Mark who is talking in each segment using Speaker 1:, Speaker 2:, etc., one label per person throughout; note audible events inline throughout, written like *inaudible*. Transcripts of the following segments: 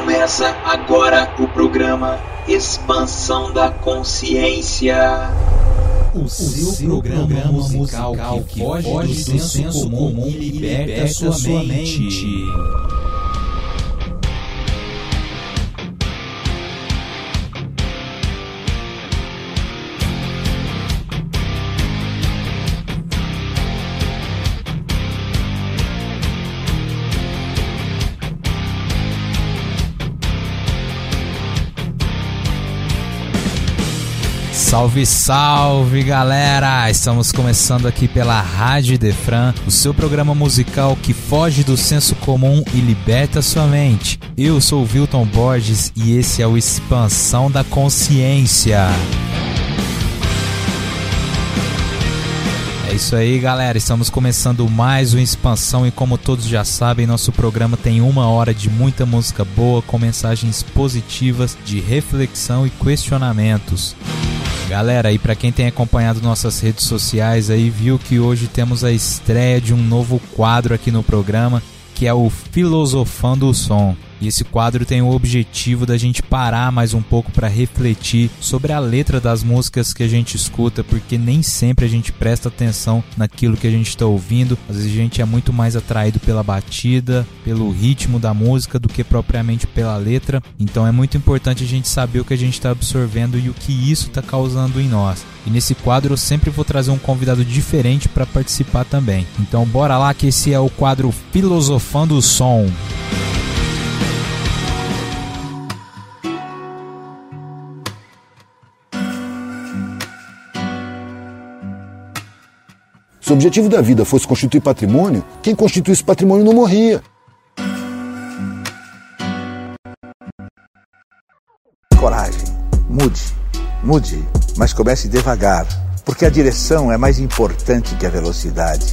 Speaker 1: Começa agora o programa Expansão da Consciência.
Speaker 2: O seu, o seu programa, programa, musical, musical que foge do senso comum e liberta a sua mente. mente. Salve, salve galera! Estamos começando aqui pela Rádio Defran, o seu programa musical que foge do senso comum e liberta sua mente. Eu sou o Wilton Borges e esse é o Expansão da Consciência. É isso aí, galera. Estamos começando mais uma expansão e como todos já sabem, nosso programa tem uma hora de muita música boa com mensagens positivas de reflexão e questionamentos. Galera, e para quem tem acompanhado nossas redes sociais aí, viu que hoje temos a estreia de um novo quadro aqui no programa, que é o Filosofando o Som. E esse quadro tem o objetivo da gente parar mais um pouco para refletir sobre a letra das músicas que a gente escuta, porque nem sempre a gente presta atenção naquilo que a gente está ouvindo. Às vezes a gente é muito mais atraído pela batida, pelo ritmo da música do que propriamente pela letra. Então é muito importante a gente saber o que a gente está absorvendo e o que isso está causando em nós. E nesse quadro eu sempre vou trazer um convidado diferente para participar também. Então bora lá que esse é o quadro Filosofando o Som.
Speaker 3: Se o objetivo da vida fosse constituir patrimônio, quem constituísse patrimônio não morria.
Speaker 4: Coragem. Mude. Mude. Mas comece devagar. Porque a direção é mais importante que a velocidade.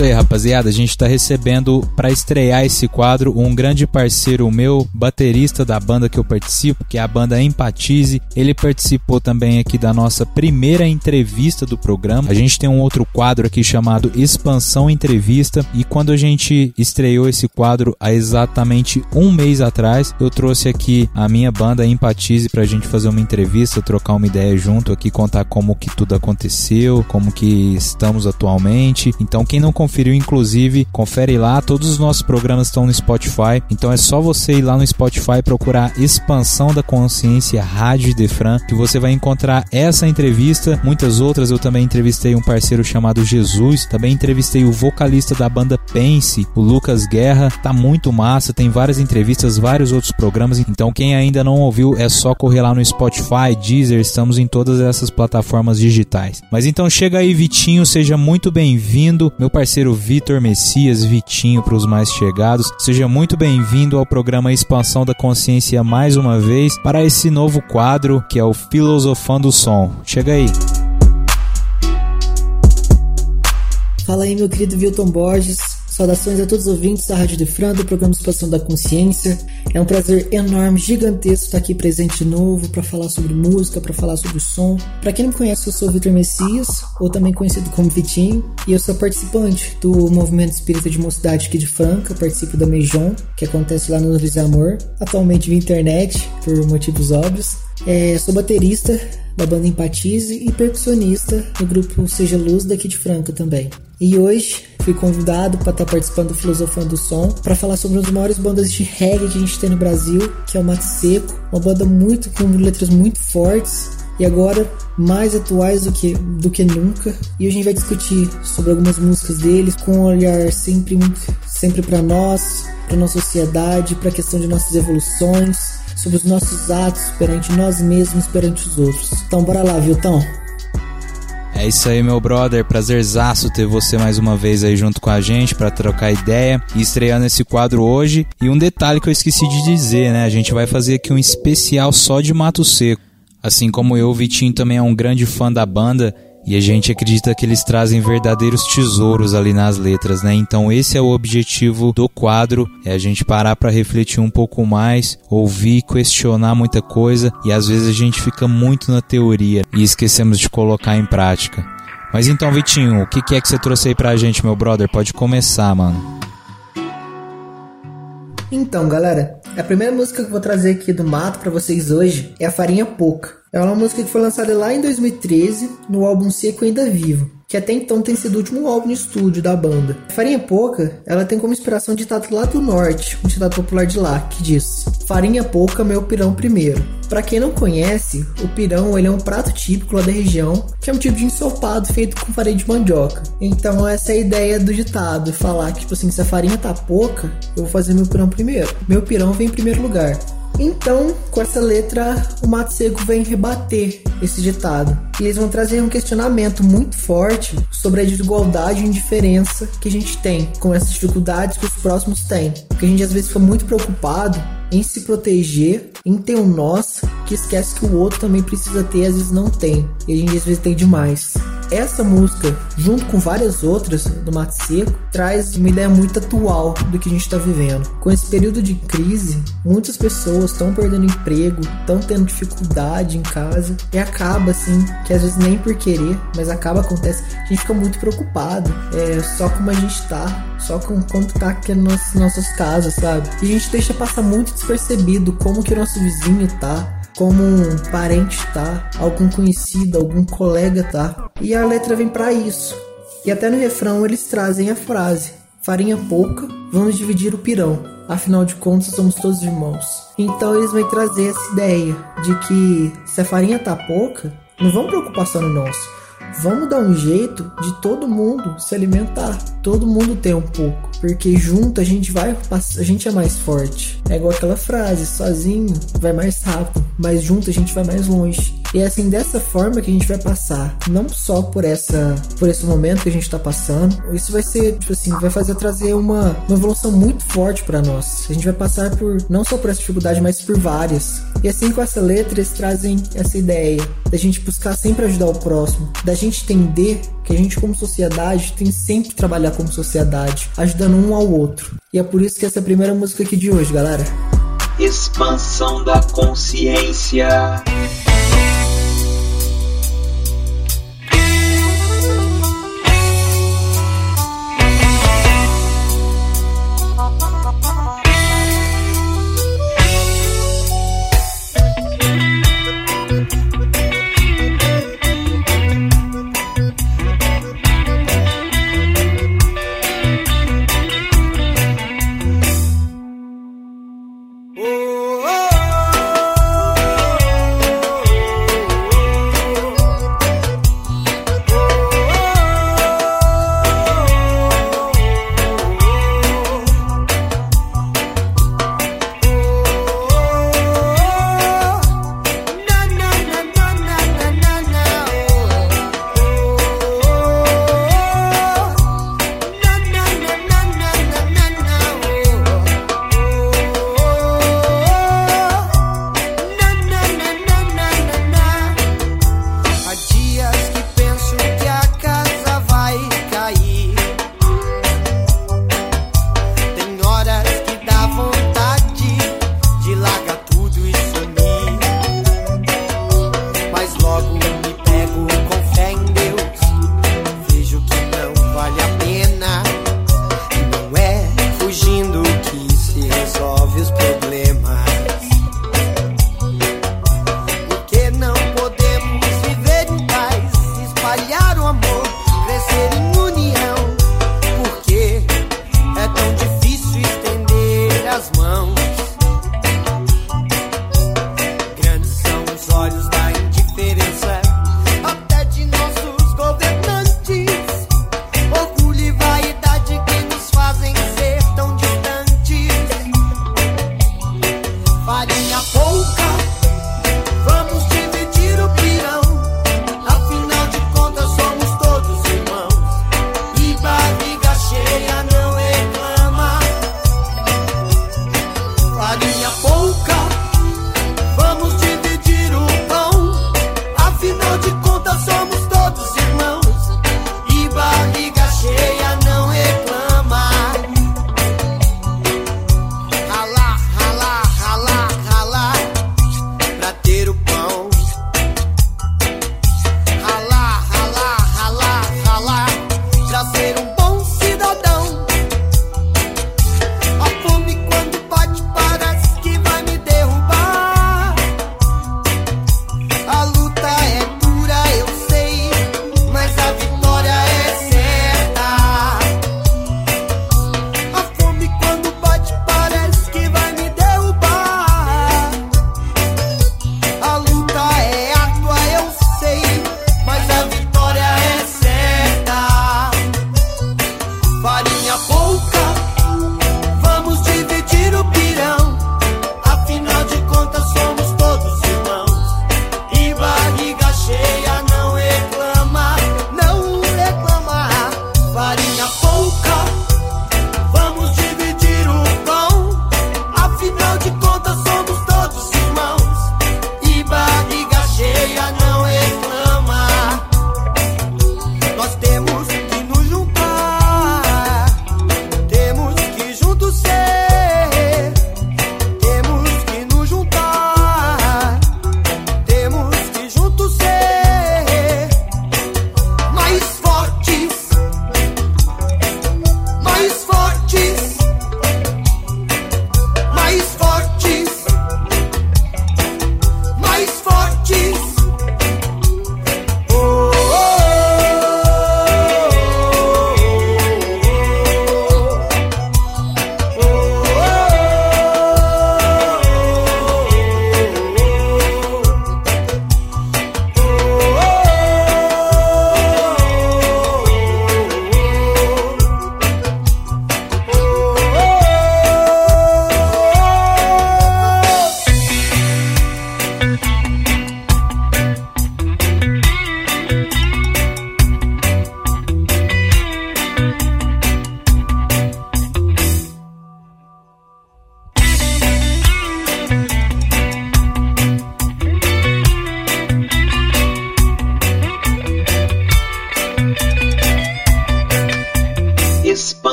Speaker 2: Isso aí, rapaziada. A gente está recebendo para estrear esse quadro um grande parceiro meu, baterista da banda que eu participo, que é a banda Empatize. Ele participou também aqui da nossa primeira entrevista do programa. A gente tem um outro quadro aqui chamado Expansão Entrevista. E quando a gente estreou esse quadro há exatamente um mês atrás, eu trouxe aqui a minha banda Empatize para a gente fazer uma entrevista, trocar uma ideia junto aqui, contar como que tudo aconteceu, como que estamos atualmente. Então, quem não não conferiu, inclusive, confere lá. Todos os nossos programas estão no Spotify. Então é só você ir lá no Spotify procurar Expansão da Consciência Rádio Defran, que você vai encontrar essa entrevista, muitas outras. Eu também entrevistei um parceiro chamado Jesus, também entrevistei o vocalista da banda Pense, o Lucas Guerra. Tá muito massa, tem várias entrevistas, vários outros programas. Então quem ainda não ouviu é só correr lá no Spotify, Deezer, estamos em todas essas plataformas digitais. Mas então chega aí, Vitinho, seja muito bem-vindo. Meu parceiro Vitor Messias, Vitinho para os mais chegados. Seja muito bem-vindo ao programa Expansão da Consciência mais uma vez para esse novo quadro que é o Filosofando o Som. Chega aí.
Speaker 5: Fala aí, meu querido Vilton Borges. Saudações a todos os ouvintes da Rádio Defran, do programa Expansão da Consciência. É um prazer enorme, gigantesco estar aqui presente de novo para falar sobre música, para falar sobre som. Para quem não me conhece, eu sou o Vitor Messias, ou também conhecido como Vitinho, e eu sou participante do Movimento Espírita de Mocidade aqui de Franca, participo da Meijon, que acontece lá no Luiz Amor, atualmente via internet, por motivos óbvios. É, sou baterista da banda Empatize e percussionista do grupo Seja Luz daqui de Franca também. E hoje fui convidado para estar tá participando do Filosofando do Som para falar sobre uma das maiores bandas de reggae que a gente tem no Brasil, que é o Mate Seco, uma banda muito com letras muito fortes e agora mais atuais do que, do que nunca. E a gente vai discutir sobre algumas músicas deles com um olhar sempre sempre para nós, para nossa sociedade, para a questão de nossas evoluções, sobre os nossos atos perante nós mesmos, perante os outros. Então bora lá, Viltão.
Speaker 2: É isso aí, meu brother. Prazerzaço ter você mais uma vez aí junto com a gente para trocar ideia e estreando esse quadro hoje. E um detalhe que eu esqueci de dizer, né? A gente vai fazer aqui um especial só de Mato Seco. Assim como eu, o Vitinho também é um grande fã da banda E a gente acredita que eles trazem verdadeiros tesouros ali nas letras, né? Então esse é o objetivo do quadro, é a gente parar para refletir um pouco mais, ouvir, questionar muita coisa e às vezes a gente fica muito na teoria e esquecemos de colocar em prática. Mas então, Vitinho, o que, é que você trouxe aí pra gente, meu brother? Pode começar, mano.
Speaker 5: Então, galera, a primeira música que eu vou trazer aqui do mato para vocês hoje é a Farinha Pouca. É uma música que foi lançada lá em 2013 no álbum Seco Ainda Vivo que até então tem sido o último álbum de estúdio da banda. Farinha pouca, ela tem como inspiração um ditado lá do norte, um ditado popular de lá, que diz: Farinha pouca, meu pirão primeiro. Para quem não conhece, o pirão ele é um prato típico lá da região, que é um tipo de ensopado feito com farinha de mandioca. Então essa é a ideia do ditado, falar que tipo assim, se a farinha tá pouca, eu vou fazer meu pirão primeiro. Meu pirão vem em primeiro lugar. Então, com essa letra, o Mato Seco vem rebater esse ditado. E eles vão trazer um questionamento muito forte sobre a desigualdade e indiferença que a gente tem com essas dificuldades que os próximos têm. Porque a gente às vezes fica muito preocupado em se proteger, em ter um nós, que esquece que o outro também precisa ter, às vezes não tem. E a gente às vezes tem demais. Essa música, junto com várias outras do Mato Seco, traz uma ideia muito atual do que a gente está vivendo. Com esse período de crise, muitas pessoas estão perdendo emprego, estão tendo dificuldade em casa e acaba assim, que às vezes nem por querer, mas acaba acontece. A gente fica muito preocupado, é, só como a gente tá, só com como tá aqui nas nossas casas, sabe? E a gente deixa passar muito despercebido como que o nosso vizinho tá, como um parente tá, algum conhecido, algum colega tá. E a letra vem para isso. E até no refrão eles trazem a frase: farinha pouca, vamos dividir o pirão. Afinal de contas, somos todos irmãos. Então eles vão trazer essa ideia de que se a farinha tá pouca, não vamos preocupar só no nosso. Vamos dar um jeito de todo mundo se alimentar, todo mundo ter um pouco, porque junto a gente vai, a gente é mais forte. É igual aquela frase, sozinho vai mais rápido, mas junto a gente vai mais longe. E é assim dessa forma que a gente vai passar, não só por essa, por esse momento que a gente tá passando. Isso vai ser, tipo assim, vai fazer trazer uma, uma evolução muito forte para nós. A gente vai passar por não só por essa dificuldade, mas por várias. E assim com essa letra eles trazem essa ideia da gente buscar sempre ajudar o próximo, da gente entender que a gente como sociedade tem sempre que trabalhar como sociedade, ajudando um ao outro. E é por isso que essa é a primeira música aqui de hoje, galera.
Speaker 1: Expansão da consciência.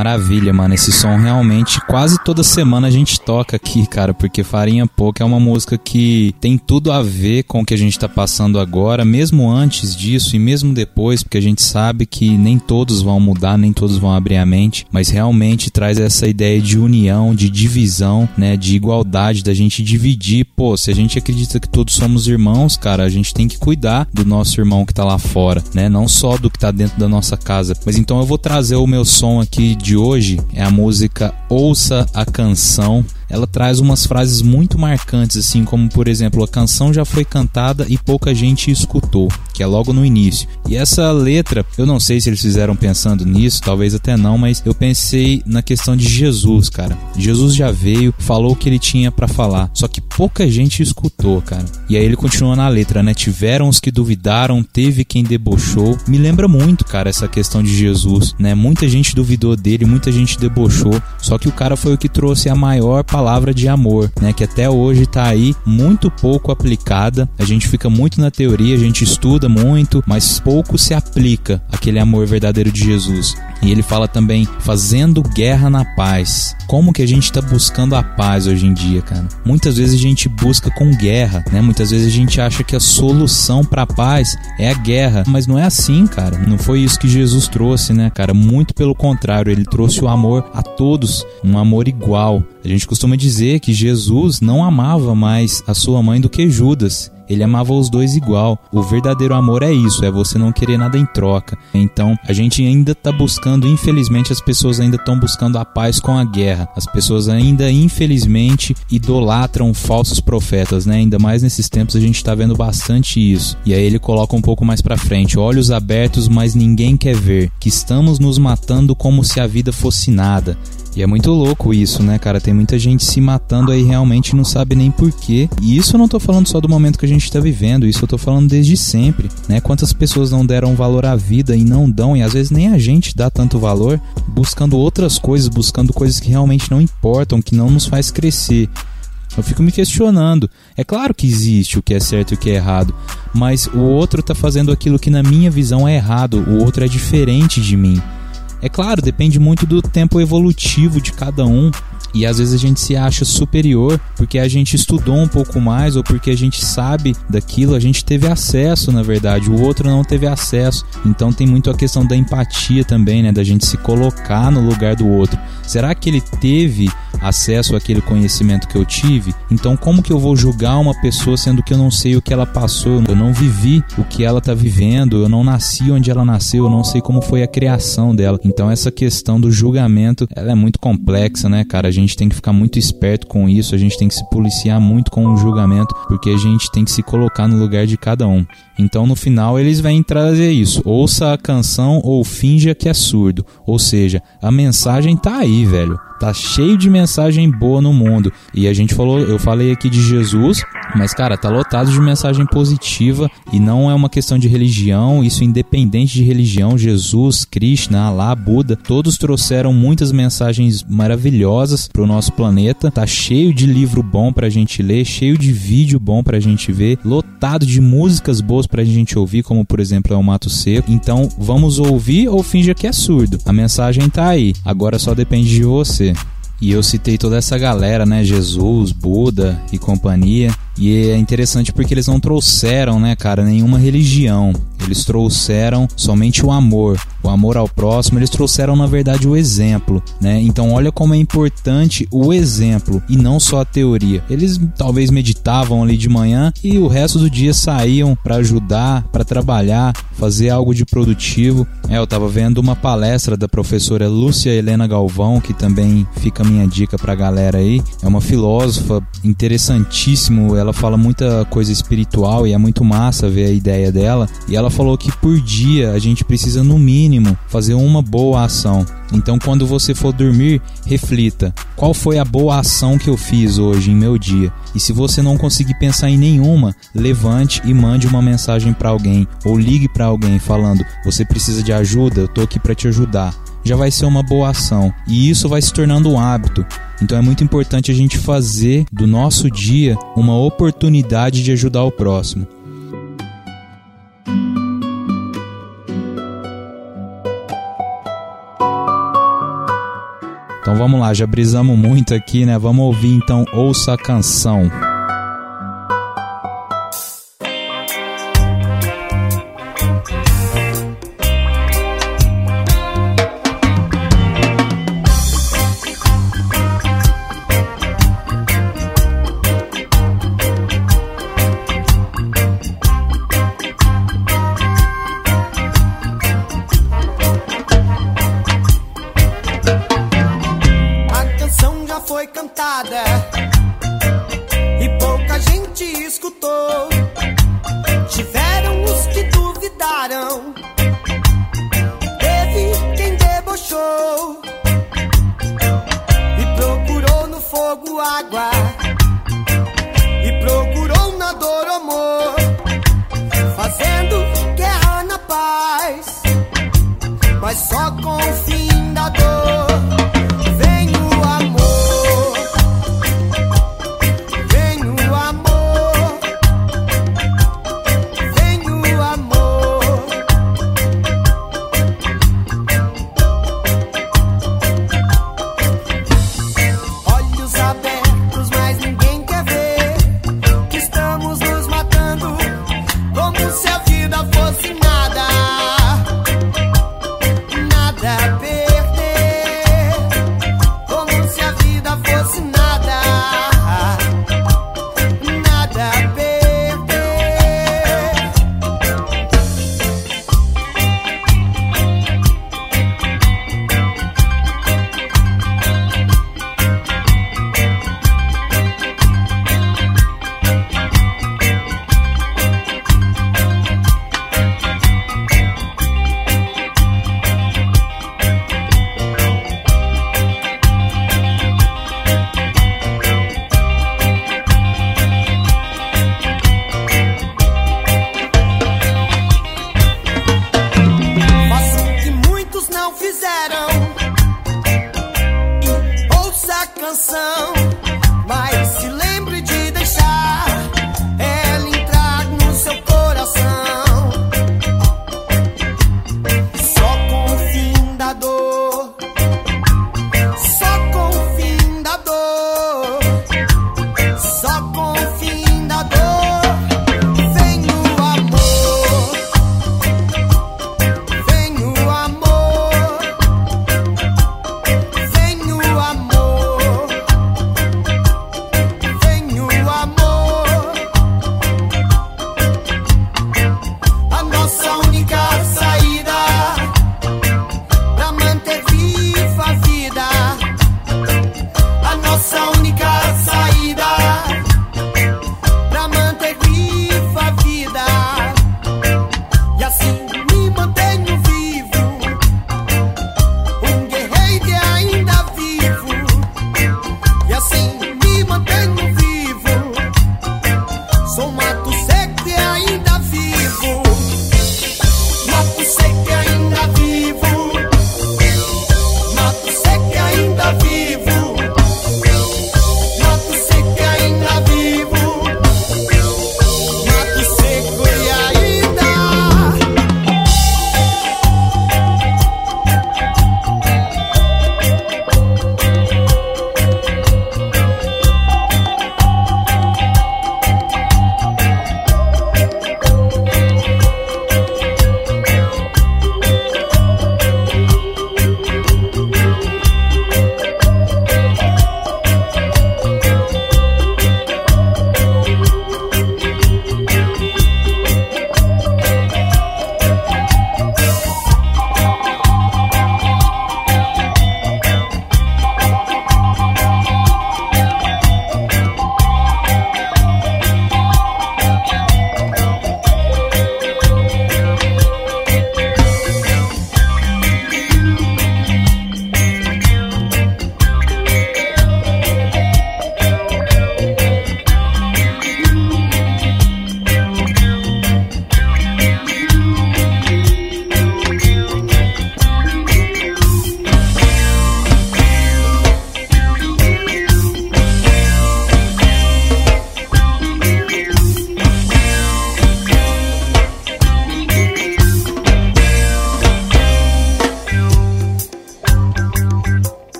Speaker 2: Maravilha, mano. Esse som realmente quase toda semana a gente toca aqui, cara, porque Farinha Pouca é uma música que tem tudo a ver com o que a gente tá passando agora, mesmo antes disso e mesmo depois, porque a gente sabe que nem todos vão mudar, nem todos vão abrir a mente, mas realmente traz essa ideia de união, de divisão, né, de igualdade, da gente dividir. Pô, se a gente acredita que todos somos irmãos, cara, a gente tem que cuidar do nosso irmão que tá lá fora, né? Não só do que tá dentro da nossa casa. Mas então eu vou trazer o meu som aqui de hoje é a música Ouça a Canção ela traz umas frases muito marcantes, assim como por exemplo, a canção já foi cantada e pouca gente escutou, que é logo no início. E essa letra, eu não sei se eles fizeram pensando nisso, talvez até não, mas eu pensei na questão de Jesus, cara. Jesus já veio, falou o que ele tinha para falar, só que pouca gente escutou, cara. E aí ele continua na letra, né? Tiveram os que duvidaram, teve quem debochou. Me lembra muito, cara, essa questão de Jesus, né? Muita gente duvidou dele, muita gente debochou, só que o cara foi o que trouxe a maior palavra palavra de amor, né, que até hoje está aí muito pouco aplicada. A gente fica muito na teoria, a gente estuda muito, mas pouco se aplica aquele amor verdadeiro de Jesus. E ele fala também fazendo guerra na paz. Como que a gente está buscando a paz hoje em dia, cara? Muitas vezes a gente busca com guerra, né? Muitas vezes a gente acha que a solução para a paz é a guerra, mas não é assim, cara. Não foi isso que Jesus trouxe, né, cara? Muito pelo contrário, ele trouxe o amor a todos, um amor igual. A gente costuma dizer que Jesus não amava mais a sua mãe do que Judas. Ele amava os dois igual. O verdadeiro amor é isso, é você não querer nada em troca. Então, a gente ainda está buscando, infelizmente, as pessoas ainda estão buscando a paz com a guerra. As pessoas ainda, infelizmente, idolatram falsos profetas, né? Ainda mais nesses tempos a gente está vendo bastante isso. E aí ele coloca um pouco mais para frente: olhos abertos, mas ninguém quer ver. Que estamos nos matando como se a vida fosse nada. E é muito louco isso, né, cara? Tem muita gente se matando aí realmente não sabe nem porquê. E isso eu não tô falando só do momento que a gente tá vivendo, isso eu tô falando desde sempre, né? Quantas pessoas não deram valor à vida e não dão, e às vezes nem a gente dá tanto valor, buscando outras coisas, buscando coisas que realmente não importam, que não nos faz crescer. Eu fico me questionando. É claro que existe o que é certo e o que é errado, mas o outro tá fazendo aquilo que na minha visão é errado, o outro é diferente de mim. É claro, depende muito do tempo evolutivo de cada um. E às vezes a gente se acha superior porque a gente estudou um pouco mais ou porque a gente sabe daquilo, a gente teve acesso, na verdade, o outro não teve acesso. Então tem muito a questão da empatia também, né, da gente se colocar no lugar do outro. Será que ele teve acesso àquele conhecimento que eu tive? Então como que eu vou julgar uma pessoa sendo que eu não sei o que ela passou, eu não vivi o que ela está vivendo, eu não nasci onde ela nasceu, eu não sei como foi a criação dela. Então essa questão do julgamento, ela é muito complexa, né, cara? A gente tem que ficar muito esperto com isso, a gente tem que se policiar muito com o julgamento, porque a gente tem que se colocar no lugar de cada um. Então no final eles vêm trazer isso: ouça a canção ou finja que é surdo. Ou seja, a mensagem tá aí, velho. Tá cheio de mensagem boa no mundo. E a gente falou, eu falei aqui de Jesus, mas cara, tá lotado de mensagem positiva e não é uma questão de religião, isso independente de religião, Jesus, Krishna, Allah, Buda, todos trouxeram muitas mensagens maravilhosas pro nosso planeta. Tá cheio de livro bom pra gente ler, cheio de vídeo bom pra gente ver, lotado de músicas boas pra gente ouvir, como por exemplo é o Mato Seco. Então, vamos ouvir ou finja que é surdo. A mensagem tá aí. Agora só depende de você. E eu citei toda essa galera, né? Jesus, Buda e companhia. E é interessante porque eles não trouxeram, né, cara, nenhuma religião. Eles trouxeram somente o amor. o amor ao próximo, eles trouxeram na verdade o exemplo, né? Então olha como é importante o exemplo e não só a teoria. Eles talvez meditavam ali de manhã e o resto do dia saíam para ajudar, para trabalhar, fazer algo de produtivo. É, eu estava vendo uma palestra da professora Lúcia Helena Galvão, que também fica a minha dica para a galera aí. É uma filósofa interessantíssimo, ela fala muita coisa espiritual e é muito massa ver a ideia dela. E ela falou que por dia a gente precisa no mínimo fazer uma boa ação. Então, quando você for dormir, reflita: qual foi a boa ação que eu fiz hoje em meu dia? E se você não conseguir pensar em nenhuma, levante e mande uma mensagem para alguém ou ligue para alguém falando: você precisa de ajuda, eu tô aqui para te ajudar. Já vai ser uma boa ação e isso vai se tornando um hábito. Então é muito importante a gente fazer do nosso dia uma oportunidade de ajudar o próximo. Então vamos lá, já brisamos muito aqui, né? Vamos ouvir então Ouça a Canção.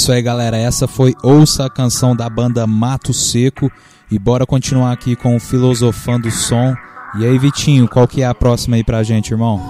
Speaker 2: Isso aí, galera. Essa foi Ouça a canção da banda Mato Seco. E bora continuar aqui com o Filosofando Som. E aí, Vitinho, qual que é a próxima aí pra gente, irmão?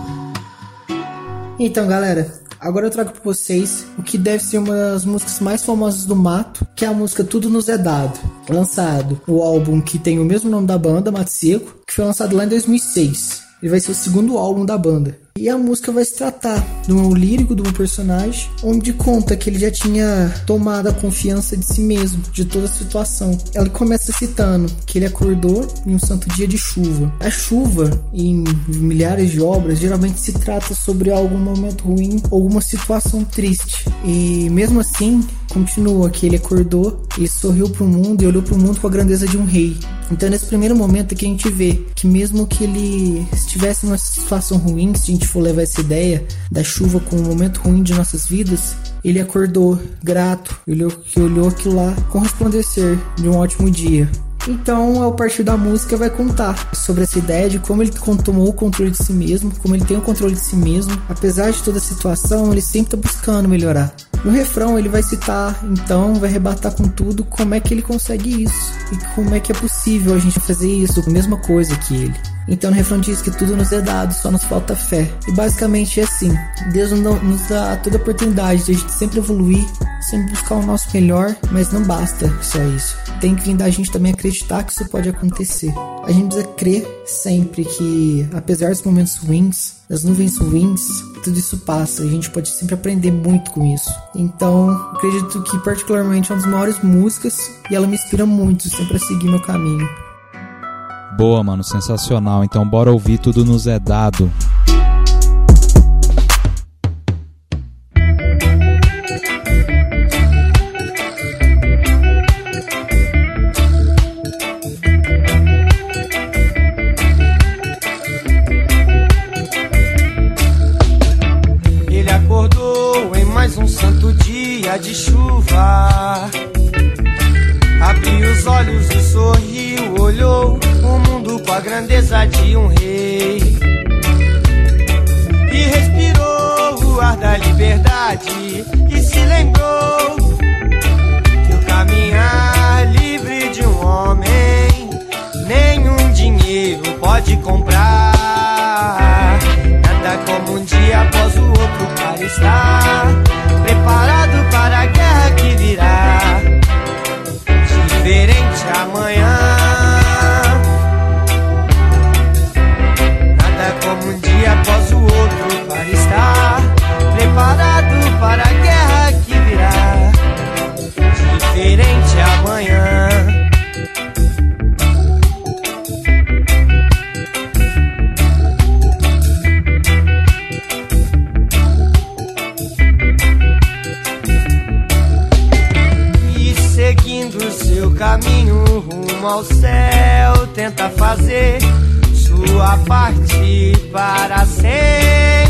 Speaker 5: Então, galera, agora eu trago pra vocês o que deve ser uma das músicas mais famosas do Mato, que é a música Tudo Nos É Dado, lançado o álbum que tem o mesmo nome da banda, Mato Seco, que foi lançado lá em 2006. Ele vai ser o segundo álbum da banda. E a música vai se tratar de um lírico de um personagem, onde conta que ele já tinha tomado a confiança de si mesmo, de toda a situação. Ela começa citando que ele acordou em um santo dia de chuva. A chuva, em milhares de obras, geralmente se trata sobre algum momento ruim, alguma situação triste. E mesmo assim, continua que ele acordou e sorriu para o mundo e olhou para o mundo com a grandeza de um rei. Então, nesse primeiro momento é que a gente vê que mesmo que ele estivesse numa situação ruim, se gente for levar essa ideia da chuva como um momento ruim de nossas vidas, ele acordou grato, que olhou aquilo lá com resplandecer de um ótimo dia. Então, ao partir da música, vai contar sobre essa ideia de como ele tomou o controle de si mesmo, como ele tem o controle de si mesmo. Apesar de toda a situação, ele sempre está buscando melhorar. No refrão, ele vai citar, então, vai rebatar com tudo como é que ele consegue isso e como é que é possível a gente fazer isso, a mesma coisa que ele. Então, no refrão diz que tudo nos é dado, só nos falta fé. E basicamente é assim: Deus nos dá toda a oportunidade de a gente sempre evoluir, sempre buscar o nosso melhor, mas não basta só isso. Tem que vir da gente também acreditar que isso pode acontecer. A gente precisa crer sempre que, apesar dos momentos ruins, das nuvens ruins, tudo isso passa. A gente pode sempre aprender muito com isso. Então, acredito que, particularmente, é uma das maiores músicas e ela me inspira muito sempre a seguir meu caminho.
Speaker 2: Boa, mano, sensacional. Então, bora ouvir Tudo Nos É Dado.
Speaker 6: Os olhos e sorriu, olhou o mundo com a grandeza de um rei. E respirou o ar da liberdade e se lembrou que o caminhar livre de um homem nenhum dinheiro pode comprar. Nada como um dia após o outro para estar ao céu, tenta fazer sua parte para ser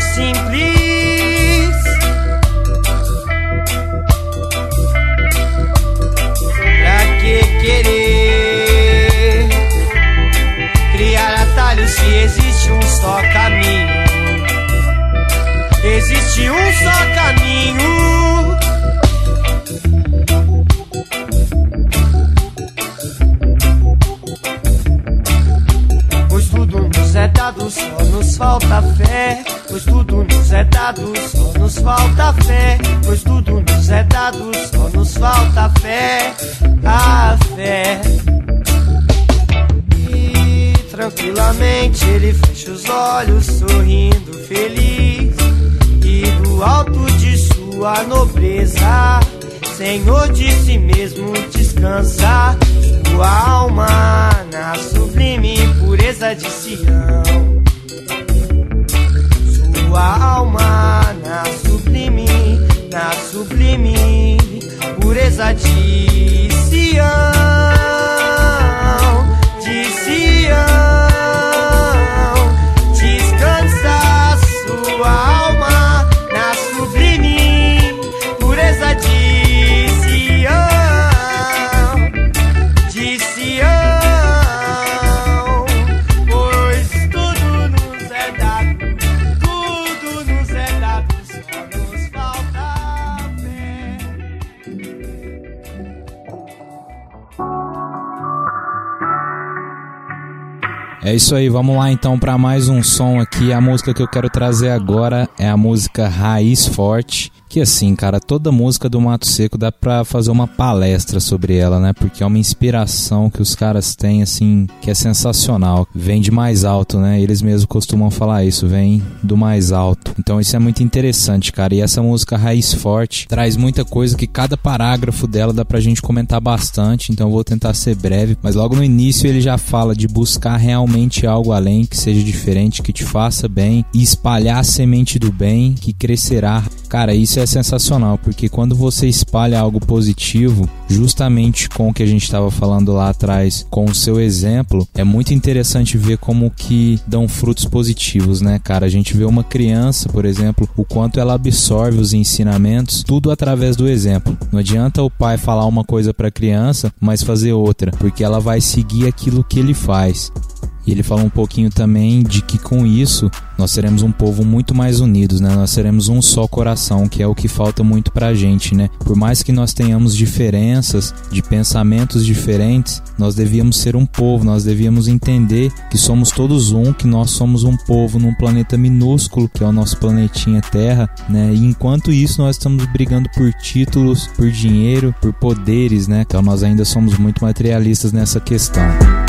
Speaker 6: simples. Pra que querer criar atalhos se existe um só caminho? Existe um só caminho. Pois tudo nos é dado, só nos falta fé. Pois tudo nos é dado, só nos falta fé. Pois tudo nos é dado, só nos falta fé. A fé. E tranquilamente ele fecha os olhos, sorrindo feliz. E do alto de sua nobreza, Senhor de si mesmo descansa. Sua alma na sublime pureza de Sião. Sua alma na sublime, na sublime pureza de Sião, de Sião. É
Speaker 2: isso aí, vamos lá então para mais um som aqui. A música que eu quero trazer agora é a música Raiz Forte. Que assim, cara, toda música do Mato Seco dá pra fazer uma palestra sobre ela, né? Porque é uma inspiração que os caras têm, assim, que é sensacional. Vem de mais alto, né? Eles mesmos costumam falar isso, vem do mais alto. Então isso é muito interessante, cara. E essa música Raiz Forte traz muita coisa que cada parágrafo dela dá pra gente comentar bastante. Então eu vou tentar ser breve. Mas logo no início ele já fala de buscar realmente algo além, que seja diferente, que te faça bem e espalhar a semente do bem que crescerá. Cara, isso é sensacional, porque quando você espalha algo positivo, justamente com o que a gente estava falando lá atrás, com o seu exemplo, é muito interessante ver como que dão frutos positivos, né, cara? A gente vê uma criança, por exemplo, o quanto ela absorve os ensinamentos, tudo através do exemplo. Não adianta o pai falar uma coisa para a criança, mas fazer outra, porque ela vai seguir aquilo que ele faz. E ele fala um pouquinho também de que com isso nós seremos um povo muito mais unidos, né? Nós seremos um só coração, que é o que falta muito pra gente, né? Por mais que nós tenhamos diferenças de pensamentos diferentes, nós devíamos ser um povo, nós devíamos entender que somos todos um, que nós somos um povo num planeta minúsculo, que é o nosso planetinha Terra, né? E enquanto isso nós estamos brigando por títulos, por dinheiro, por poderes, né? Então nós ainda somos muito materialistas nessa questão.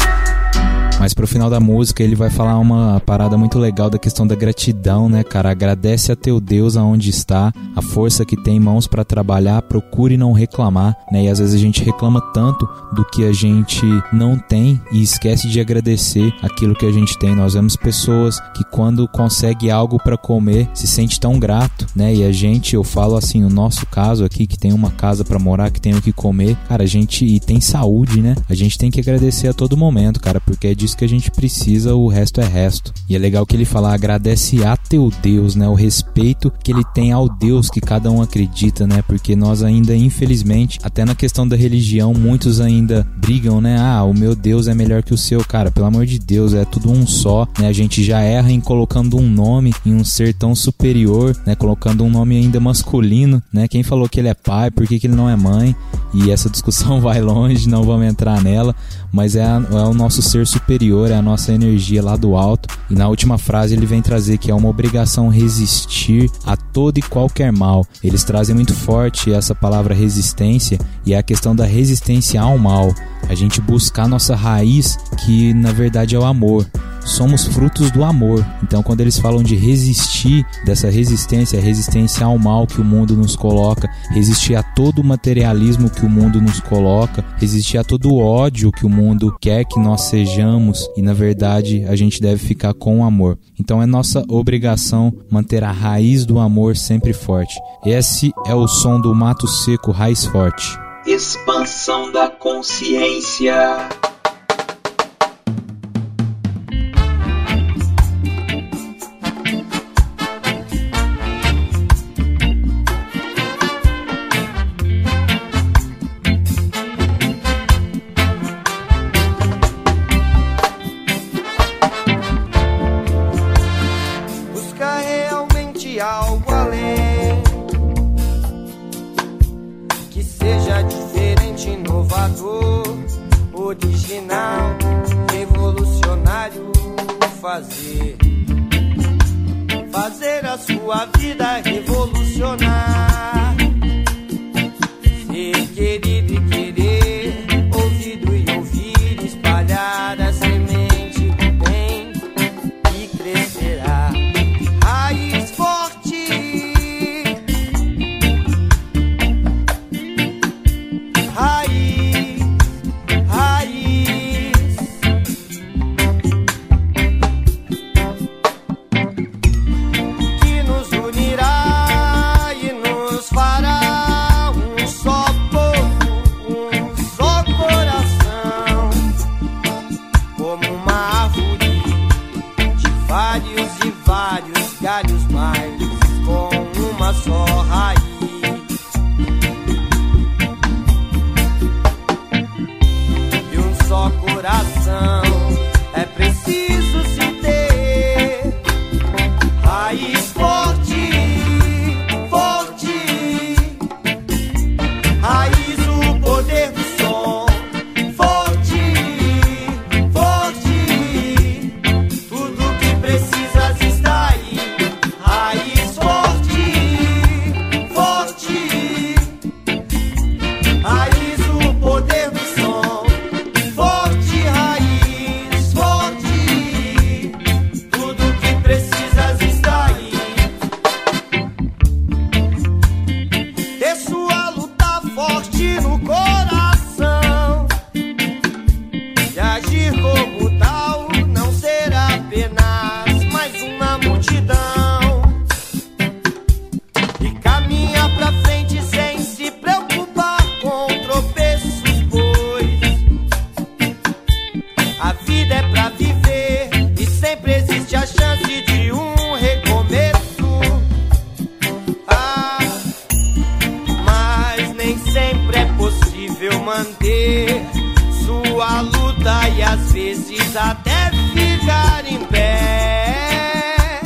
Speaker 2: Mas pro final da música ele vai falar uma parada muito legal da questão da gratidão, né, cara? Agradece a teu Deus aonde está, a força que tem em mãos para trabalhar, procure não reclamar, né? E às vezes a gente reclama tanto do que a gente não tem e esquece de agradecer aquilo que a gente tem. Nós vemos pessoas que quando consegue algo para comer se sente tão grato, né? E a gente, eu falo assim, no nosso caso aqui que tem uma casa para morar, que tem o que comer, cara, a gente e tem saúde, né? A gente tem que agradecer a todo momento, cara, porque é que a gente precisa, o resto é resto. E é legal que ele fala, agradece a teu Deus, né? O respeito que ele tem ao Deus que cada um acredita, né? Porque nós ainda, infelizmente, até na questão da religião, muitos ainda brigam, né? Ah, o meu Deus é melhor que o seu. Cara, pelo amor de Deus, é tudo um só, né? A gente já erra em colocando um nome em um ser tão superior, né? Colocando um nome ainda masculino, né? Quem falou que ele é pai, por que, que ele não é mãe? E essa discussão *laughs* vai longe, não vamos entrar nela, mas é, a, é o nosso ser superior, é a nossa energia lá do alto. E na última frase ele vem trazer que é uma obrigação resistir a todo e qualquer mal. Eles trazem muito forte essa palavra resistência e é a questão da resistência ao mal. A gente buscar nossa raiz, que na verdade é o amor somos frutos do amor. Então, quando eles falam de resistir, dessa resistência, resistência ao mal que o mundo nos coloca, resistir a todo o materialismo que o mundo nos coloca, resistir a todo o ódio que o mundo quer que nós sejamos, e na verdade a gente deve ficar com o amor. Então, é nossa obrigação manter a raiz do amor sempre forte. Esse é o som do mato seco raiz forte.
Speaker 1: Expansão da consciência.
Speaker 6: Fazer. Fazer a sua vida revolucionar. Às vezes até ficar em pé.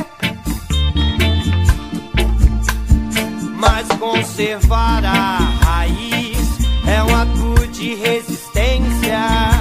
Speaker 6: Mas conservar a raiz é um ato de resistência.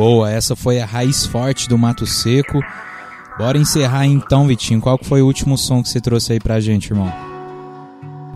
Speaker 2: Boa, essa foi a raiz forte do Mato Seco. Bora encerrar então, Vitinho. Qual que foi o último som que você trouxe aí pra gente, irmão?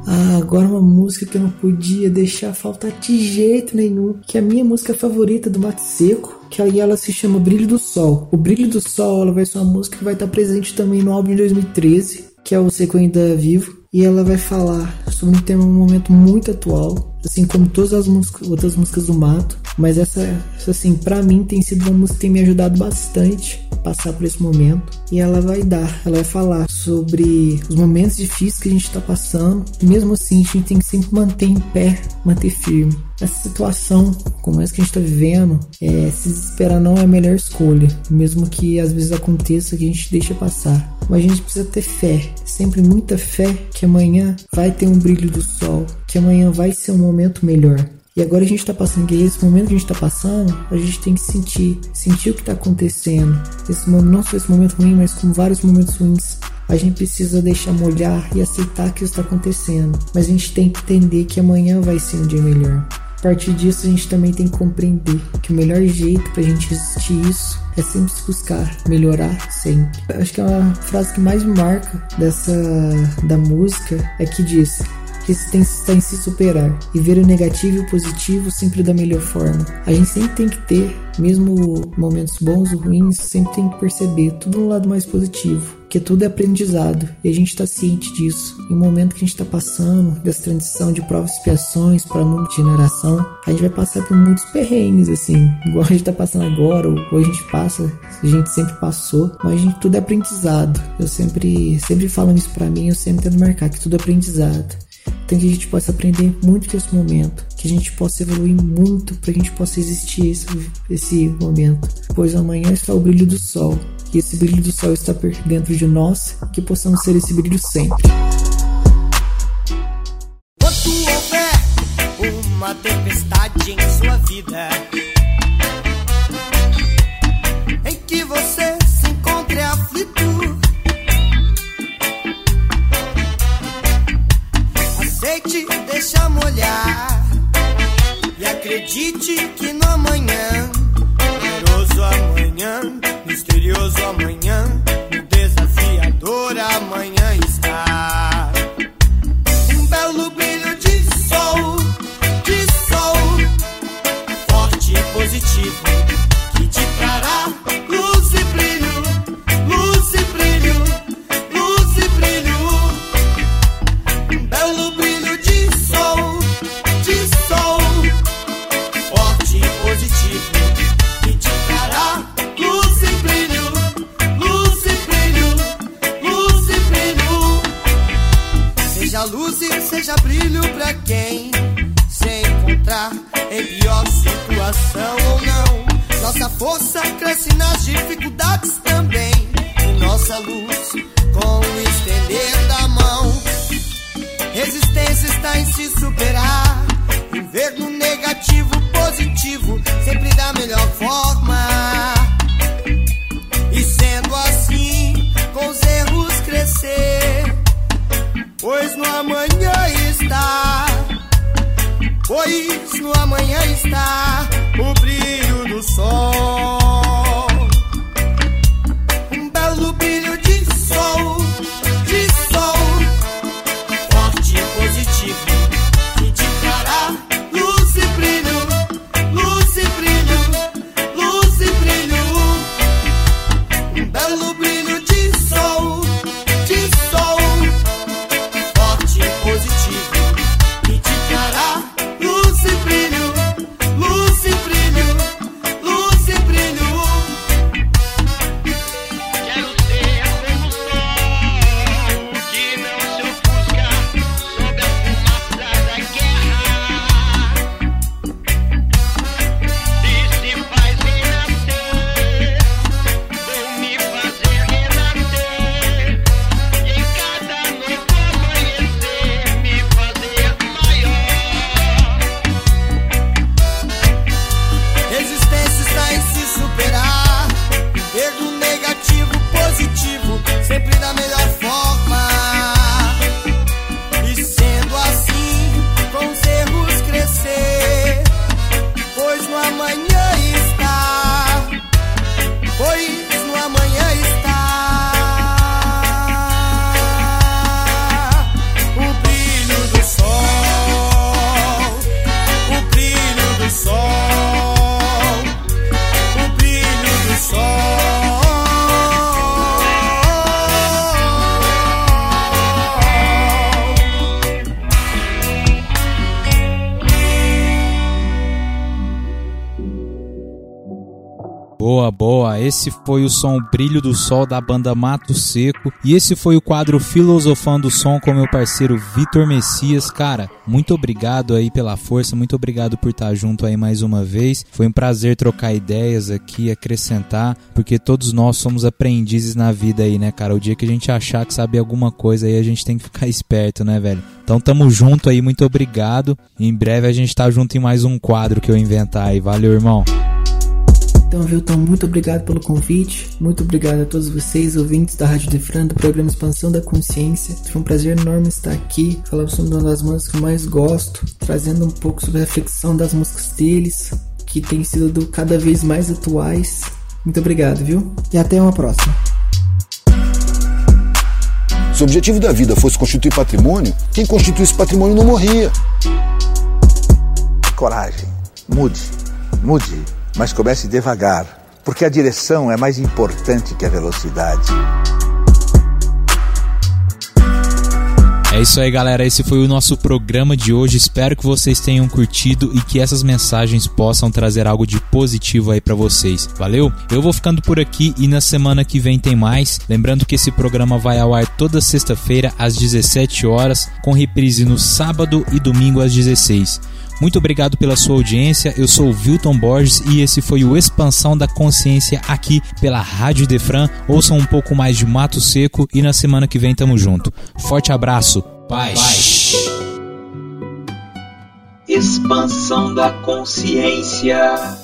Speaker 5: Ah, agora uma música que eu não podia deixar faltar de jeito nenhum, que é a minha música favorita do Mato Seco, que aí ela se chama Brilho do Sol. O Brilho do Sol, ela vai ser uma música que vai estar presente também no álbum de 2013, que é o Seco Ainda Vivo, e ela vai falar sobre um tema, um momento muito atual, assim como todas as músicas, outras músicas do Mato, mas essa, assim, para mim tem sido uma música que tem me ajudado bastante passar por esse momento, e ela vai dar, ela vai falar sobre os momentos difíceis que a gente tá passando, mesmo assim a gente tem que sempre manter em pé, manter firme. Essa situação, como essa que a gente tá vivendo, é, se desesperar não é a melhor escolha, mesmo que às vezes aconteça que a gente deixa passar. Mas a gente precisa ter fé, sempre muita fé que amanhã vai ter um brilho do sol, que amanhã vai ser um momento melhor. E agora a gente tá passando, que esse momento que a gente tá passando, a gente tem que sentir, sentir o que tá acontecendo. Esse momento, não só esse momento ruim, mas como vários momentos ruins. A gente precisa deixar molhar e aceitar que isso tá acontecendo. Mas a gente tem que entender que amanhã vai ser um dia melhor. A partir disso, a gente também tem que compreender que o melhor jeito pra gente resistir isso é sempre se buscar melhorar sempre. Acho que é uma frase que mais me marca dessa da música é que diz: resistência está em se superar e ver o negativo e o positivo sempre da melhor forma. A gente sempre tem que ter, mesmo momentos bons ou ruins, sempre tem que perceber tudo no lado mais positivo, que tudo é aprendizado e a gente está ciente disso. Em um momento que a gente está passando dessa transição de provas e expiações para nova geração, a gente vai passar por muitos perrengues, assim, igual a gente está passando agora, ou, ou a gente passa, a gente sempre passou, mas a gente, tudo é aprendizado. Eu sempre, sempre falo isso para mim, eu sempre tento marcar que tudo é aprendizado. Então que a gente possa aprender muito com esse momento, que a gente possa evoluir muito para que a gente possa existir esse, esse momento. Pois amanhã está o brilho do sol, e esse brilho do sol está dentro de nós, que possamos ser esse brilho sempre.
Speaker 6: Houver uma tempestade em sua vida, molhar e acredite que no amanhã, poderoso amanhã, misterioso amanhã, Nossa força cresce nas dificuldades também. E nossa luz com o estender da mão. Resistência está em se superar. Em ver no negativo positivo, sempre da melhor forma. E sendo assim, com os erros crescer. Pois no amanhã está, pois no amanhã está o brilho do sol.
Speaker 2: Esse foi o som Brilho do Sol da banda Mato Seco. E esse foi o quadro Filosofando o Som com meu parceiro Vitor Messias. Cara, muito obrigado aí pela força, muito obrigado por estar junto aí mais uma vez. Foi um prazer trocar ideias aqui, acrescentar, porque todos nós somos aprendizes na vida aí, né, cara? O dia que a gente achar que sabe alguma coisa aí, a gente tem que ficar esperto, né, velho? Então tamo junto aí, muito obrigado. Em breve a gente tá junto em mais um quadro que eu inventar aí. Valeu, irmão.
Speaker 5: Então, Vilton, muito obrigado pelo convite. Muito obrigado a todos vocês, ouvintes da Rádio Defran, do programa Expansão da Consciência. Foi um prazer enorme estar aqui, falando sobre uma das músicas que eu mais gosto, trazendo um pouco sobre a reflexão das músicas deles, que tem sido cada vez mais atuais. Muito obrigado, viu? E até uma próxima.
Speaker 3: Se o objetivo da vida fosse constituir patrimônio, quem constituísse patrimônio não morria.
Speaker 4: Coragem. Mude. Mude mas comece devagar, porque a direção é mais importante que a velocidade.
Speaker 2: É isso aí, galera. Esse foi o nosso programa de hoje. Espero que vocês tenham curtido e que essas mensagens possam trazer algo de positivo aí para vocês. Valeu? Eu vou ficando por aqui e na semana que vem tem mais. Lembrando que esse programa vai ao ar toda sexta-feira às 17 horas, com reprise no sábado e domingo às 16. Muito obrigado pela sua audiência. Eu sou o Wilton Borges e esse foi o Expansão da Consciência aqui pela Rádio Defran. Ouçam um pouco mais de Mato Seco e na semana que vem tamo junto. Forte abraço. Paz. Paz.
Speaker 6: Expansão da Consciência.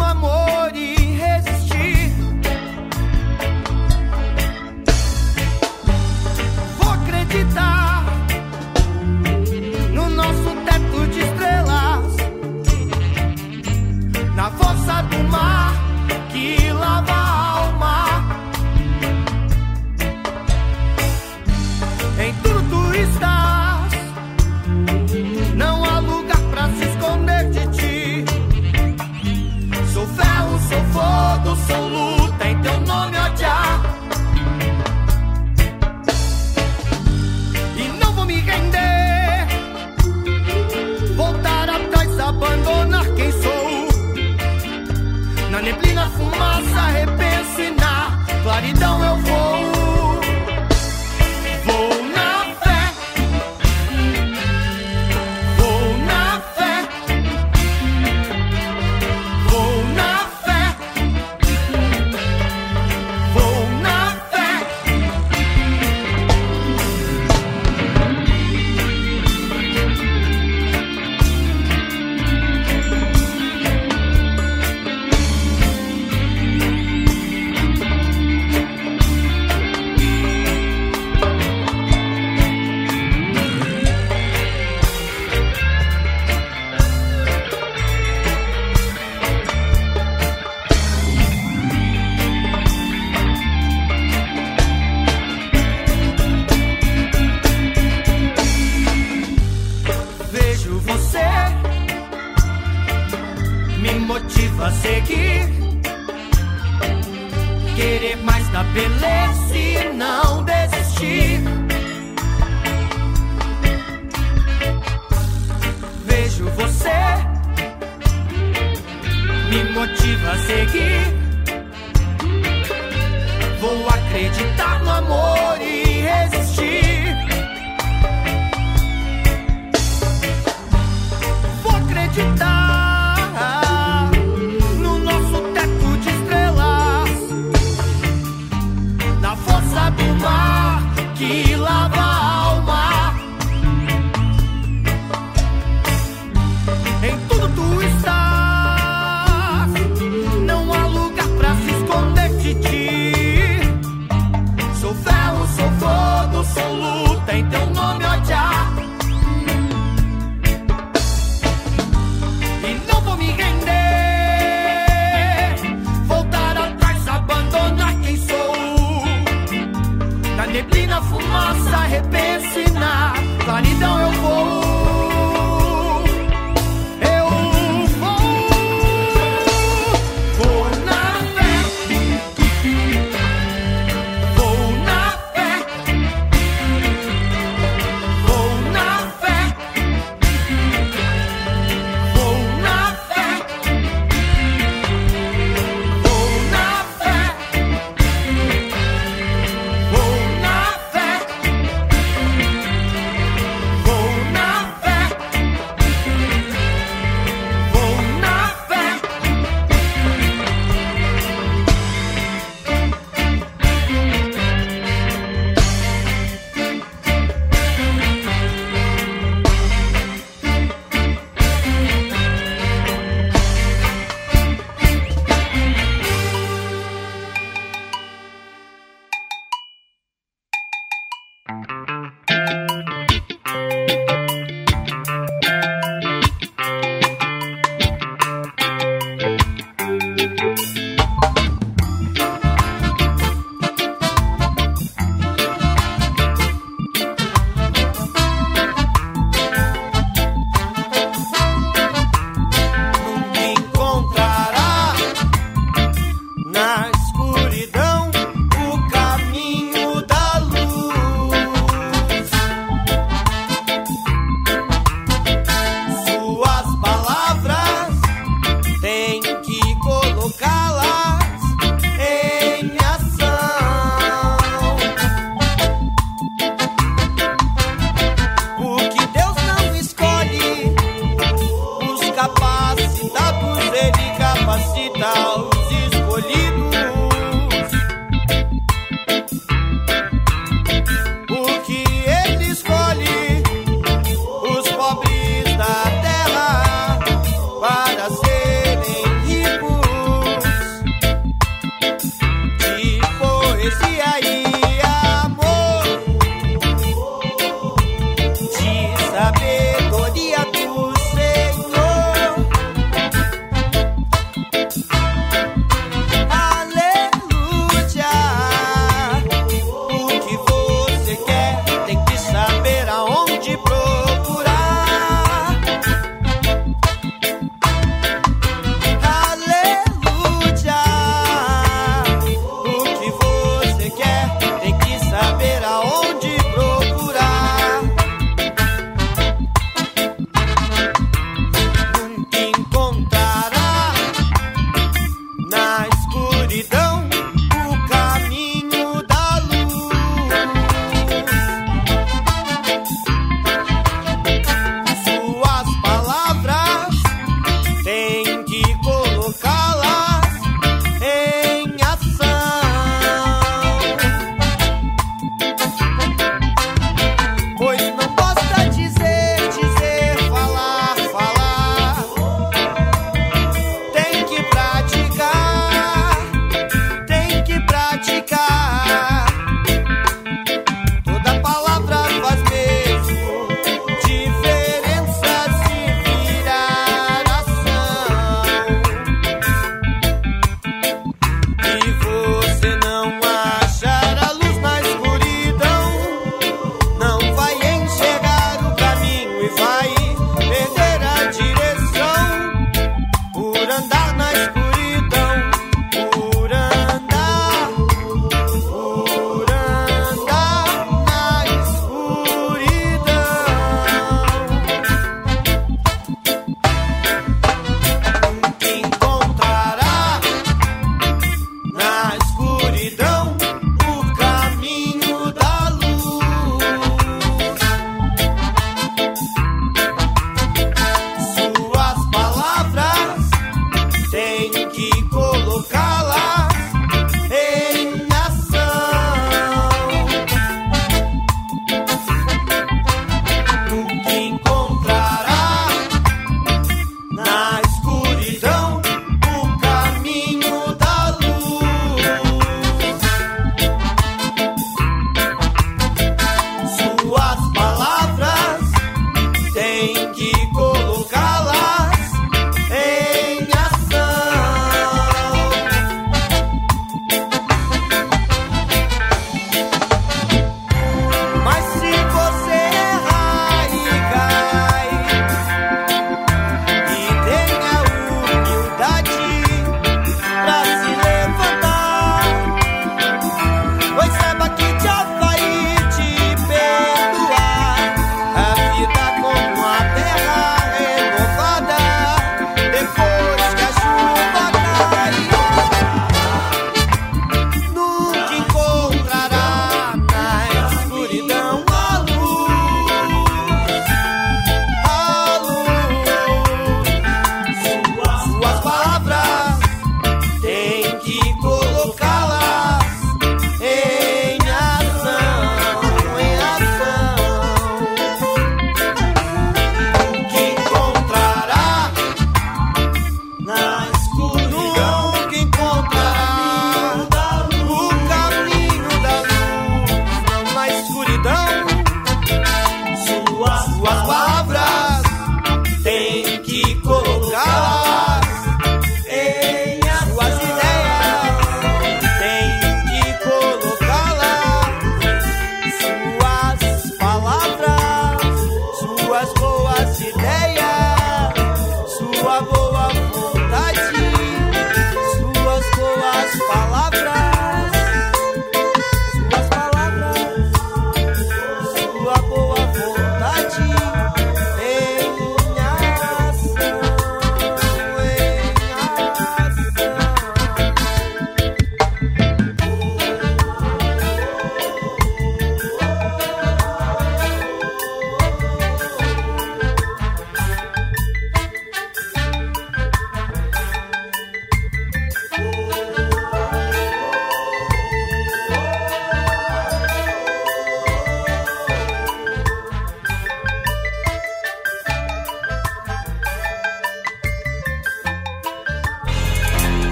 Speaker 6: 别累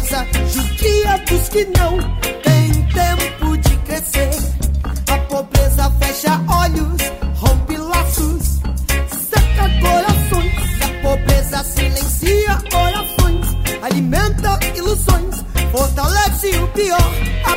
Speaker 6: pobreza judia dos que não tem tempo de crescer. A pobreza fecha olhos, rompe laços, seca corações. A pobreza silencia orações, alimenta ilusões, fortalece o pior. A